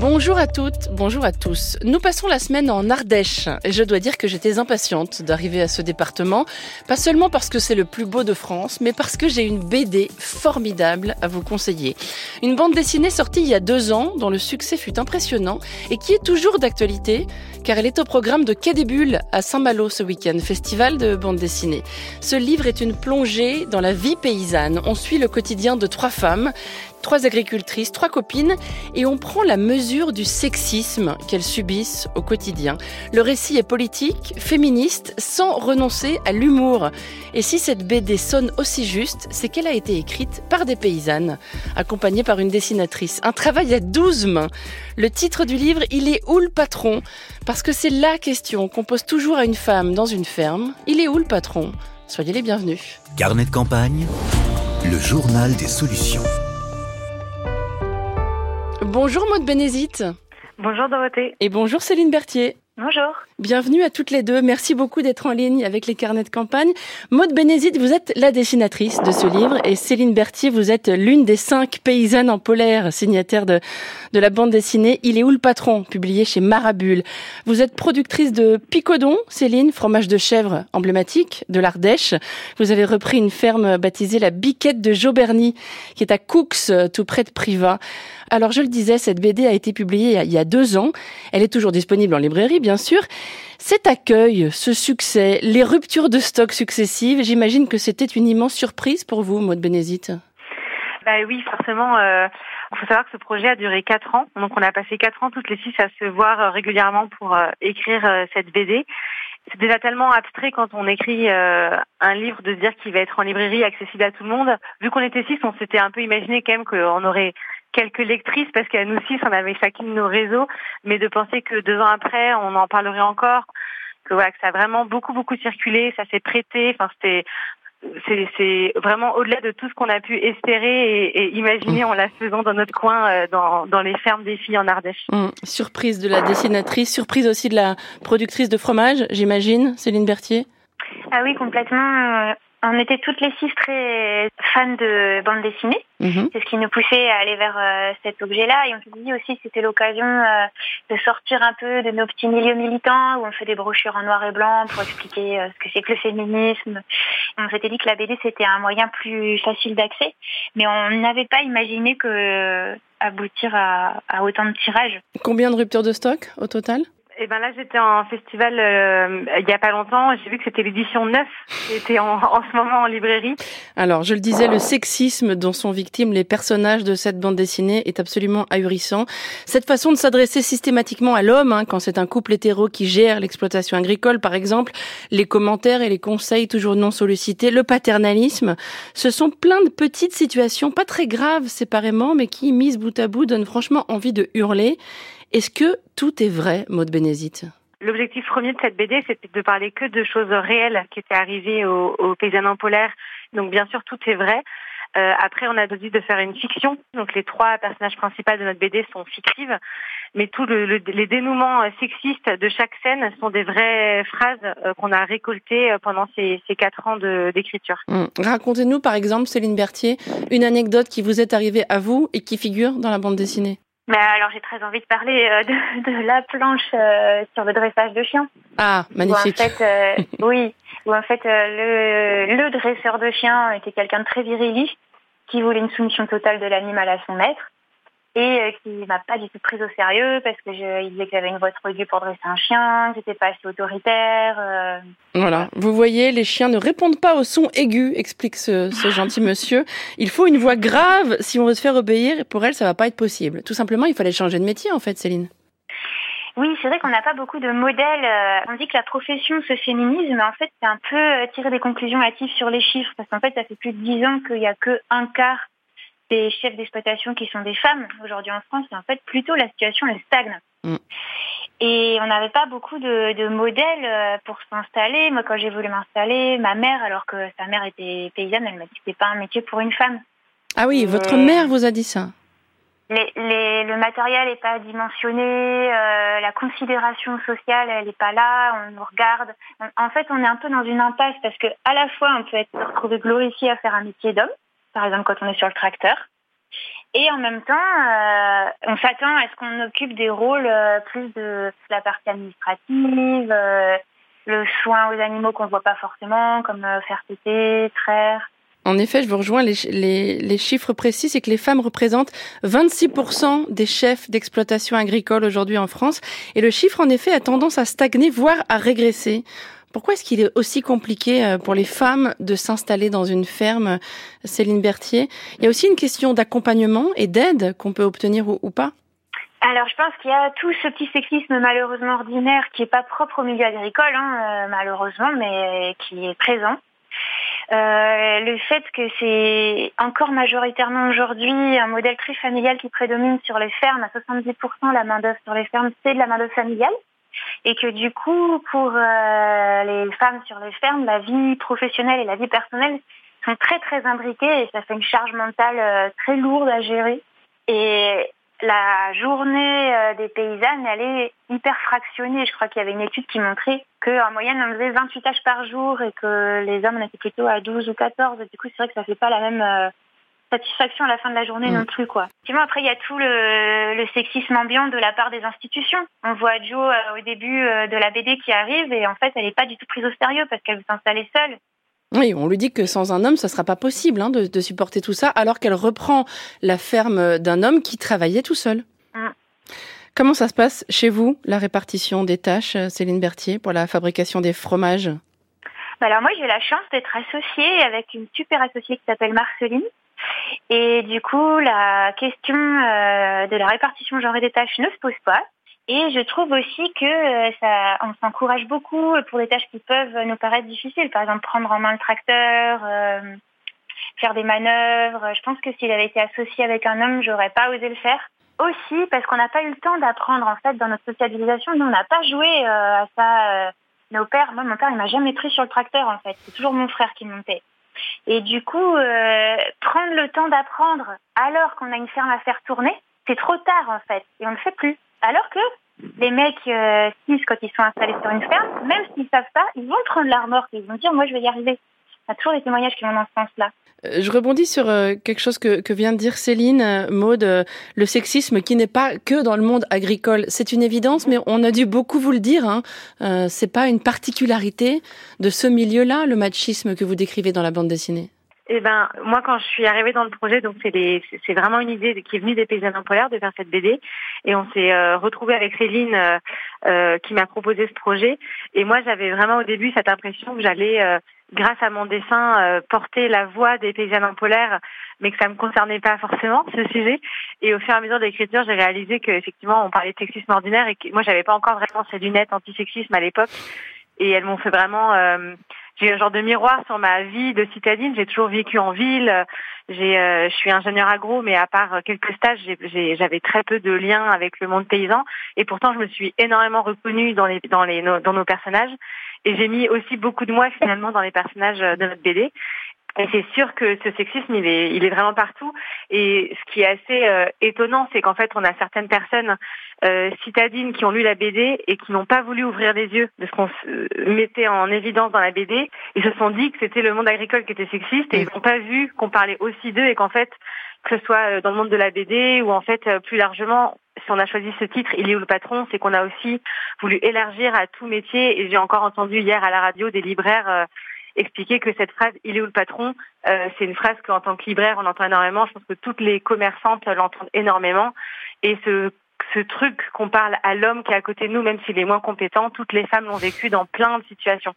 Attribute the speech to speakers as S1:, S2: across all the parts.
S1: Bonjour à toutes, bonjour à tous. Nous passons la semaine en Ardèche et je dois dire que j'étais impatiente d'arriver à ce département, pas seulement parce que c'est le plus beau de France, mais parce que j'ai une BD formidable à vous conseiller. Une bande dessinée sortie il y a deux ans, dont le succès fut impressionnant et qui est toujours d'actualité, car elle est au programme de Quai des Bulles à Saint-Malo ce week-end, festival de bande dessinée. Ce livre est une plongée dans la vie paysanne. On suit le quotidien de trois femmes trois agricultrices, trois copines, et on prend la mesure du sexisme qu'elles subissent au quotidien. Le récit est politique, féministe, sans renoncer à l'humour. Et si cette BD sonne aussi juste, c'est qu'elle a été écrite par des paysannes, accompagnée par une dessinatrice. Un travail à douze mains. Le titre du livre, il est où le patron? Parce que c'est la question qu'on pose toujours à une femme dans une ferme. Il est où le patron? Soyez les bienvenus.
S2: Carnet de campagne, le journal des solutions.
S1: Bonjour Maud Bénézite.
S3: Bonjour Dorothée.
S1: Et bonjour Céline Berthier.
S3: Bonjour.
S1: Bienvenue à toutes les deux. Merci beaucoup d'être en ligne avec les carnets de campagne. Maud Bénézite, vous êtes la dessinatrice de ce livre et Céline Berthier, vous êtes l'une des cinq paysannes en polaire signataires de, de la bande dessinée Il est où le patron, publié chez Marabule. Vous êtes productrice de Picodon, Céline, fromage de chèvre emblématique de l'Ardèche. Vous avez repris une ferme baptisée la Biquette de Jauberny, qui est à Coux, tout près de Privas. Alors je le disais, cette BD a été publiée il y a deux ans. Elle est toujours disponible en librairie, bien sûr. Cet accueil, ce succès, les ruptures de stock successives, j'imagine que c'était une immense surprise pour vous, Maud Bénézite.
S3: Bah oui, forcément. Euh, il faut savoir que ce projet a duré quatre ans. Donc on a passé quatre ans toutes les six à se voir euh, régulièrement pour euh, écrire cette BD. C'est déjà tellement abstrait quand on écrit un livre de se dire qu'il va être en librairie accessible à tout le monde. Vu qu'on était six, on s'était un peu imaginé quand même qu'on aurait quelques lectrices parce qu'à nous six, on avait chacune nos réseaux, mais de penser que deux ans après, on en parlerait encore, que voilà, que ça a vraiment beaucoup beaucoup circulé, ça s'est prêté, enfin c'était c'est vraiment au-delà de tout ce qu'on a pu espérer et, imaginer en la faisant dans notre coin, euh, dans, dans les fermes des filles en Ardèche.
S1: Hum, surprise de la dessinatrice, surprise aussi de la productrice de fromage, j'imagine, Céline Berthier?
S4: Ah oui, complètement. On était toutes les six très fans de bande dessinée. Mhm. C'est ce qui nous poussait à aller vers euh, cet objet-là. Et on s'est dit aussi que c'était l'occasion euh, de sortir un peu de nos petits milieux militants où on fait des brochures en noir et blanc pour expliquer euh, ce que c'est que le féminisme. on s'était dit que la BD c'était un moyen plus facile d'accès, mais on n'avait pas imaginé que aboutir à, à autant de tirages.
S1: Combien de ruptures de stock au total?
S3: Eh ben là, j'étais en festival euh, il y a pas longtemps. J'ai vu que c'était l'édition 9 qui était en, en, ce moment en librairie.
S1: Alors, je le disais, le sexisme dont sont victimes les personnages de cette bande dessinée est absolument ahurissant. Cette façon de s'adresser systématiquement à l'homme, hein, quand c'est un couple hétéro qui gère l'exploitation agricole, par exemple, les commentaires et les conseils toujours non sollicités, le paternalisme, ce sont plein de petites situations, pas très graves séparément, mais qui, mises bout à bout, donnent franchement envie de hurler. Est-ce que tout est vrai, Maud Bénézite
S3: L'objectif premier de cette BD, c'était de parler que de choses réelles qui étaient arrivées aux, aux paysannes polaires. Donc bien sûr, tout est vrai. Euh, après, on a décidé de faire une fiction. Donc les trois personnages principaux de notre BD sont fictives, mais tous le, les dénouements sexistes de chaque scène sont des vraies phrases euh, qu'on a récoltées euh, pendant ces, ces quatre ans d'écriture.
S1: Hum. Racontez-nous par exemple, Céline Berthier, une anecdote qui vous est arrivée à vous et qui figure dans la bande dessinée.
S4: Mais alors j'ai très envie de parler euh, de, de, la planche euh, sur le dressage de chiens.
S1: Ah, magnifique.
S4: Où en fait, euh, oui, où en fait le, le dresseur de chiens était quelqu'un de très viriliste qui voulait une soumission totale de l'animal à son maître et euh, qui m'a pas du tout prise au sérieux parce que je, il disait que j'avais une voix trop pour dresser un chien, que j'étais pas assez autoritaire. Euh...
S1: Voilà, vous voyez, les chiens ne répondent pas au son aigu, explique ce, ce gentil monsieur. Il faut une voix grave si on veut se faire obéir. Et pour elle, ça va pas être possible. Tout simplement, il fallait changer de métier, en fait, Céline.
S4: Oui, c'est vrai qu'on n'a pas beaucoup de modèles. Euh, on dit que la profession se féminise, mais en fait, c'est un peu tirer des conclusions hâtives sur les chiffres, parce qu'en fait, ça fait plus de dix ans qu'il n'y a que un quart des chefs d'exploitation qui sont des femmes aujourd'hui en France, et en fait, plutôt la situation, elle stagne. Mm. Et on n'avait pas beaucoup de, de, modèles euh, pour s'installer. Moi, quand j'ai voulu m'installer, ma mère, alors que sa mère était paysanne, elle m'a dit que c'était pas un métier pour une femme.
S1: Ah oui, votre mère vous a dit ça
S4: le matériel n'est pas dimensionné, euh, la considération sociale elle n'est pas là, on nous regarde. En fait, on est un peu dans une impasse parce que à la fois on peut être retrouvé glorifié à faire un métier d'homme, par exemple quand on est sur le tracteur, et en même temps, euh, on s'attend à ce qu'on occupe des rôles euh, plus de la partie administrative, le soin aux animaux qu'on ne voit pas forcément, comme faire téter, traire.
S1: En effet, je vous rejoins, les, chiffres précis, c'est que les femmes représentent 26% des chefs d'exploitation agricole aujourd'hui en France. Et le chiffre, en effet, a tendance à stagner, voire à régresser. Pourquoi est-ce qu'il est aussi compliqué euh, pour les femmes de s'installer dans une ferme, Céline Berthier? Il y a aussi une question d'accompagnement et d'aide qu'on peut obtenir ou, pas
S4: alors, je pense qu'il y a tout ce petit sexisme malheureusement ordinaire qui n'est pas propre au milieu agricole, hein, euh, malheureusement, mais qui est présent. Euh, le fait que c'est encore majoritairement aujourd'hui un modèle très familial qui prédomine sur les fermes, à 70% la main d'œuvre sur les fermes, c'est de la main d'œuvre familiale. Et que du coup, pour euh, les femmes sur les fermes, la vie professionnelle et la vie personnelle sont très très imbriquées et ça fait une charge mentale euh, très lourde à gérer. Et la journée euh, des paysannes, elle est hyper fractionnée. Je crois qu'il y avait une étude qui montrait qu'en moyenne, on faisait 28 tâches par jour et que les hommes, on était plutôt à 12 ou 14. du coup, c'est vrai que ça fait pas la même satisfaction à la fin de la journée non mm. plus, quoi. Sinon, après, il y a tout le, sexisme ambiant de la part des institutions. On voit Jo euh, au début de la BD qui arrive et en fait, elle n'est pas du tout prise au sérieux parce qu'elle veut s'installer seule.
S1: Oui, on lui dit que sans un homme, ça sera pas possible hein, de, supporter tout ça, alors qu'elle reprend la ferme d'un homme qui travaillait tout seul. Ah. Comment ça se passe chez vous, la répartition des tâches, Céline Berthier, pour la fabrication des fromages?
S4: Bah Alors moi, j'ai la chance d'être associée avec une super associée qui s'appelle Marceline. Et du coup, la question euh, de la répartition genrée des tâches ne se pose pas. Et je trouve aussi que euh, ça, on s'encourage beaucoup pour des tâches qui peuvent nous paraître difficiles. Par exemple, prendre en main le tracteur, euh, faire des manœuvres. Je pense que s'il avait été associé avec un homme, j'aurais pas osé le faire. Aussi parce qu'on n'a pas eu le temps d'apprendre en fait dans notre socialisation. Nous, on n'a pas joué à ça. nos pères, moi, mon père, il m'a jamais pris sur le tracteur en fait. C'est toujours mon frère qui montait. Et du coup, prendre le temps d'apprendre alors qu'on a une ferme à faire tourner, c'est trop tard en fait, et on ne le fait plus. Alors que les mecs euh, quand ils sont installés sur une ferme, même s'ils savent pas, ils vont prendre remorque et ils vont dire moi je vais y arriver. A toujours des témoignages qui vont dans ce sens-là.
S1: Euh, je rebondis sur euh, quelque chose que, que, vient de dire Céline, euh, Maude, le sexisme qui n'est pas que dans le monde agricole. C'est une évidence, mais on a dû beaucoup vous le dire. Hein. Euh, c'est pas une particularité de ce milieu-là, le machisme que vous décrivez dans la bande dessinée.
S3: Eh ben, moi, quand je suis arrivée dans le projet, donc c'est c'est vraiment une idée qui est venue des paysans polaires de faire cette BD, et on s'est euh, retrouvé avec Céline euh, euh, qui m'a proposé ce projet. Et moi, j'avais vraiment au début cette impression que j'allais, euh, grâce à mon dessin, porter la voix des paysans polaires, mais que ça me concernait pas forcément ce sujet. Et au fur et à mesure de l'écriture, j'ai réalisé qu'effectivement, on parlait de sexisme ordinaire et que moi, j'avais pas encore vraiment ces lunettes anti-sexisme à l'époque, et elles m'ont fait vraiment j'ai un genre de miroir sur ma vie de citadine. J'ai toujours vécu en ville. J'ai, euh, je suis ingénieur agro, mais à part quelques stages, j'avais très peu de liens avec le monde paysan. Et pourtant, je me suis énormément reconnue dans les, dans les, dans nos personnages. Et j'ai mis aussi beaucoup de moi finalement dans les personnages de notre BD. Et c'est sûr que ce sexisme, il est, il est vraiment partout. Et ce qui est assez euh, étonnant, c'est qu'en fait, on a certaines personnes euh, citadines qui ont lu la BD et qui n'ont pas voulu ouvrir les yeux de ce qu'on mettait en évidence dans la BD. Ils se sont dit que c'était le monde agricole qui était sexiste et ils n'ont pas vu qu'on parlait aussi d'eux et qu'en fait, que ce soit euh, dans le monde de la BD ou en fait plus largement, si on a choisi ce titre, Il est où le patron, c'est qu'on a aussi voulu élargir à tout métier. Et j'ai encore entendu hier à la radio des libraires expliquer que cette phrase il est où le patron euh, c'est une phrase qu'en tant que libraire on entend énormément. Je pense que toutes les commerçantes l'entendent énormément. Et ce ce truc qu'on parle à l'homme qui est à côté de nous même s'il est moins compétent toutes les femmes l'ont vécu dans plein de situations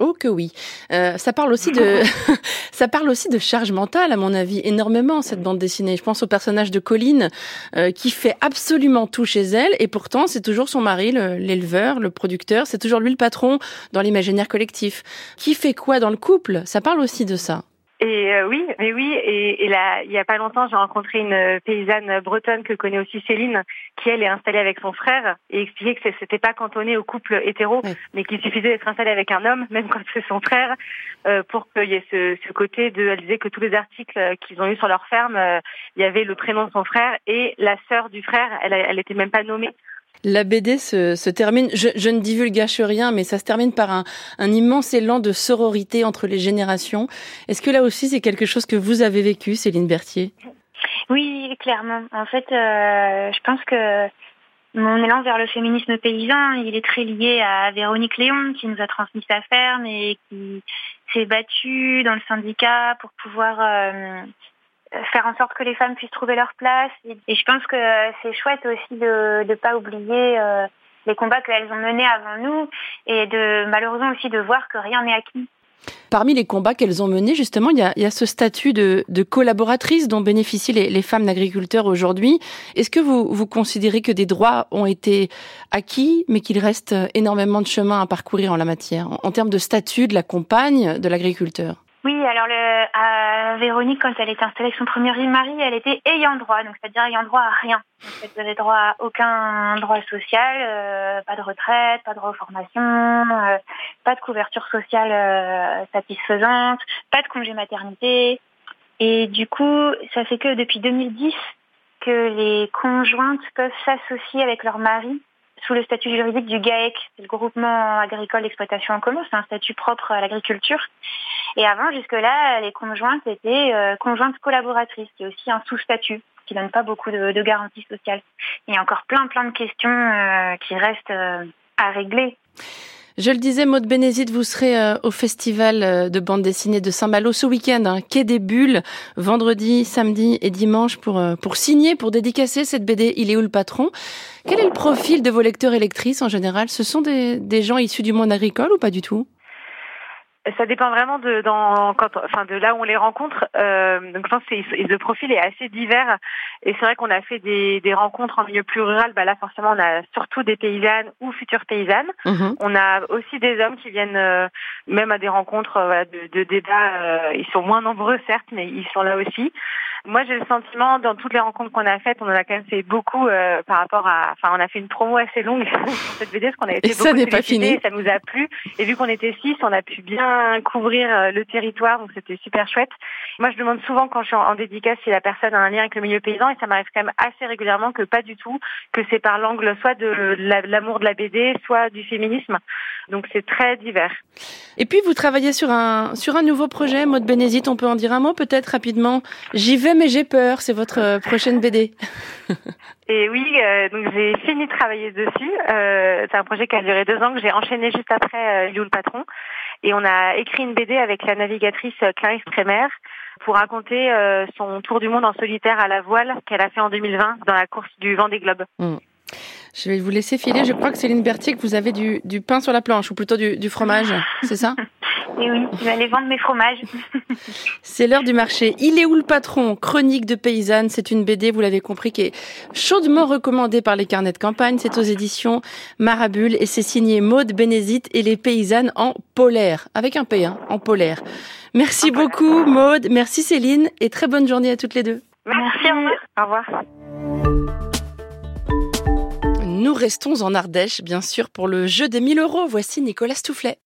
S1: Oh que oui. Euh, ça parle aussi de ça parle aussi de charge mentale à mon avis énormément cette bande dessinée. Je pense au personnage de Colline euh, qui fait absolument tout chez elle et pourtant c'est toujours son mari l'éleveur, le, producteur, c'est toujours lui le patron dans l'imaginaire collectif. Qui fait quoi dans le couple? Ça parle aussi de ça.
S3: Et euh, oui, mais oui, et, et là, il y a pas longtemps, j'ai rencontré une paysanne bretonne que connaît aussi Céline, qui elle est installée avec son frère et expliquait que c'était pas cantonné au couple hétéro, mais qu'il suffisait d'être installé avec un homme, même quand c'est son frère, euh, pour qu'il y ait ce, ce, côté de. Elle disait que tous les articles qu'ils ont eu sur leur ferme, euh, il y avait le prénom de son frère et la sœur du frère. Elle, elle était même pas nommée.
S1: La BD se, se termine, je, ne divulgâche rien, mais ça se termine par un, un, immense élan de sororité entre les générations. Est-ce que là aussi c'est quelque chose que vous avez vécu, Céline Berthier?
S4: Oui, clairement. En fait, euh, je pense que mon élan vers le féminisme paysan, il est très lié à Véronique Léon, qui nous a transmis sa ferme et qui s'est battue dans le syndicat pour pouvoir euh, faire en sorte que les femmes puissent trouver leur place. Et, je pense que c'est chouette aussi de ne pas oublier euh, les combats qu'elles ont menés avant nous et de malheureusement aussi de voir que rien n'est acquis.
S1: Parmi les combats qu'elles ont menés, justement, il y a, il y a ce statut de, de collaboratrice dont bénéficient les, les femmes d'agriculteurs aujourd'hui. Est-ce que vous, vous considérez que des droits ont été acquis, mais qu'il reste énormément de chemin à parcourir en la matière, en termes de statut de la compagne de l'agriculteur?
S4: Oui, alors le, à Véronique, quand elle était installée avec son premier mari, elle était ayant droit, donc c'est-à-dire ayant droit à rien. elle n'avait droit à aucun droit social, euh, pas de retraite, pas de reformation, euh, pas de couverture sociale euh, satisfaisante, pas de congé maternité. Et du coup, ça fait que depuis 2010 que les conjointes peuvent s'associer avec leur mari sous le statut juridique du GAEC, le groupement agricole d'exploitation en commun, c'est un statut propre à l'agriculture. Et avant, jusque-là, les conjointes étaient euh, conjointes collaboratrices, qui est aussi un sous-statut qui donne pas beaucoup de, de, garanties sociales. Il y a encore plein plein de questions euh, qui restent euh, à régler.
S1: Je le disais, Maud Bénézite, vous serez euh, au festival euh, de bande dessinée de Saint-Malo ce week-end, hein, Quai des Bulles, vendredi, samedi et dimanche pour, euh, pour signer, pour dédicacer cette BD Il est où le patron? Quel est le profil de vos lecteurs et lectrices en général? Ce sont des, des gens issus du monde agricole ou pas du tout?
S3: Ça dépend vraiment de dans quand enfin de là où on les rencontre. Euh, donc je pense que le profil est assez divers et c'est vrai qu'on a fait des, des rencontres en milieu plus rural. Bah là forcément on a surtout des paysannes ou futures paysannes. Mhm. On a aussi des hommes qui viennent euh, même à des rencontres euh, de, de débats. Euh, ils sont moins nombreux certes, mais ils sont là aussi. Moi, j'ai le sentiment, dans toutes les rencontres qu'on a faites, on en a quand même fait beaucoup euh, par rapport à... Enfin, on a fait une promo assez longue sur cette BD, parce qu'on a été et beaucoup
S1: ça n'est pas fini.
S3: ça nous a plu. Et vu qu'on était six, on a pu bien couvrir euh, le territoire, donc c'était super chouette. Moi, je demande souvent quand je suis en, dédicace si la personne a un lien avec le milieu paysan, et ça m'arrive quand même assez régulièrement que pas du tout, que c'est par l'angle soit de l'amour de la BD, soit du féminisme. Donc c'est très divers.
S1: Et puis vous travaillez sur un sur un nouveau projet, Mode Bénézite, on peut en dire un mot peut-être rapidement. J'y vais mais j'ai peur, c'est votre euh, prochaine BD.
S3: Et oui, euh, donc j'ai fini de travailler dessus. Euh, c'est un projet qui a duré deux ans que j'ai enchaîné juste après euh, le patron. Et on a écrit une BD avec la navigatrice Clarisse Trémer pour raconter son tour du monde en solitaire à la voile qu'elle a fait en 2020 dans la course du Vendée Globe. Mm.
S1: Je vais vous laisser filer. Je crois que Céline Berthier, que vous avez du, du pain sur la planche, ou plutôt du, du fromage, c'est ça
S4: Et oui, je vais aller vendre mes fromages.
S1: c'est l'heure du marché. Il est où le patron? Chronique de paysanne. C'est une BD, vous l'avez compris, qui est chaudement recommandée par les carnets de campagne. C'est aux éditions Marabule et c'est signé Maude Bénézite et les paysannes en polaire. Avec un P, hein, en polaire. Merci beaucoup, Maude. Merci, Céline. Et très bonne journée à toutes les deux.
S3: Merci, au revoir.
S1: Nous restons en Ardèche, bien sûr, pour le jeu des 1000 euros. Voici Nicolas Stoufflet.